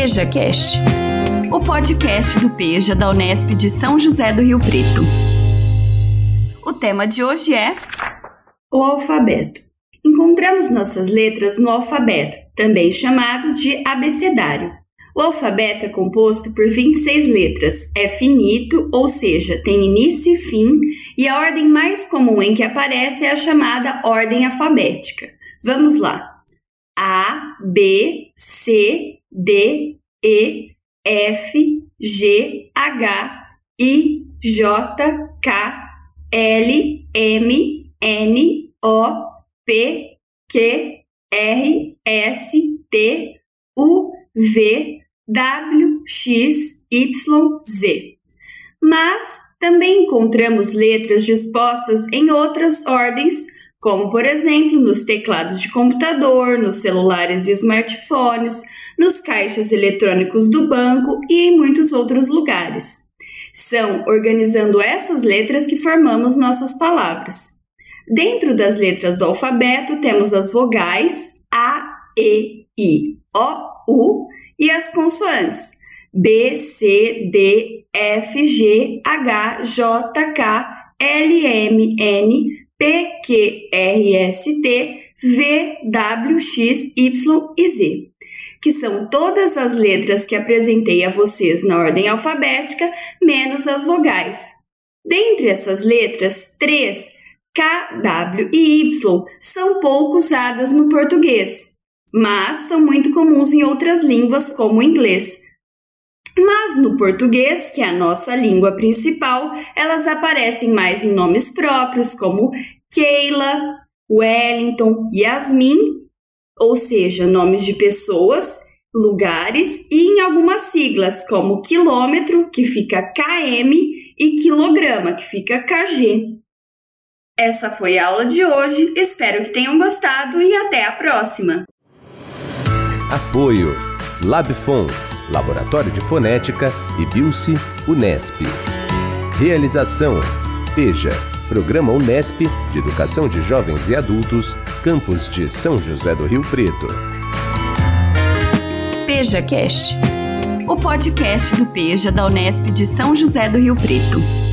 PejaCast, o podcast do Peja da Unesp de São José do Rio Preto. O tema de hoje é o alfabeto. Encontramos nossas letras no alfabeto, também chamado de abecedário. O alfabeto é composto por 26 letras, é finito, ou seja, tem início e fim, e a ordem mais comum em que aparece é a chamada ordem alfabética. Vamos lá. A, B, C, D, E, F, G, H, I, J, K, L, M, N, O, P, Q, R, S, T, U, V, W, X, Y, Z. Mas também encontramos letras dispostas em outras ordens, como por exemplo nos teclados de computador, nos celulares e smartphones, nos caixas eletrônicos do banco e em muitos outros lugares. São organizando essas letras que formamos nossas palavras. Dentro das letras do alfabeto temos as vogais A, E, I, O, U e as consoantes B, C, D, F, G, H, J, K, L, M, N, P, Q, R, S, T, V, W, X, Y e Z, que são todas as letras que apresentei a vocês na ordem alfabética, menos as vogais. Dentre essas letras, três, K, W e Y, são pouco usadas no português mas são muito comuns em outras línguas, como o inglês. Mas no português, que é a nossa língua principal, elas aparecem mais em nomes próprios, como Keila, Wellington, Yasmin, ou seja, nomes de pessoas, lugares e em algumas siglas, como quilômetro, que fica KM, e quilograma, que fica KG. Essa foi a aula de hoje, espero que tenham gostado e até a próxima! Apoio Labfon, Laboratório de Fonética e Bilce Unesp. Realização PEJA, Programa Unesp de Educação de Jovens e Adultos, Campus de São José do Rio Preto. PejaCast, o podcast do Peja da Unesp de São José do Rio Preto.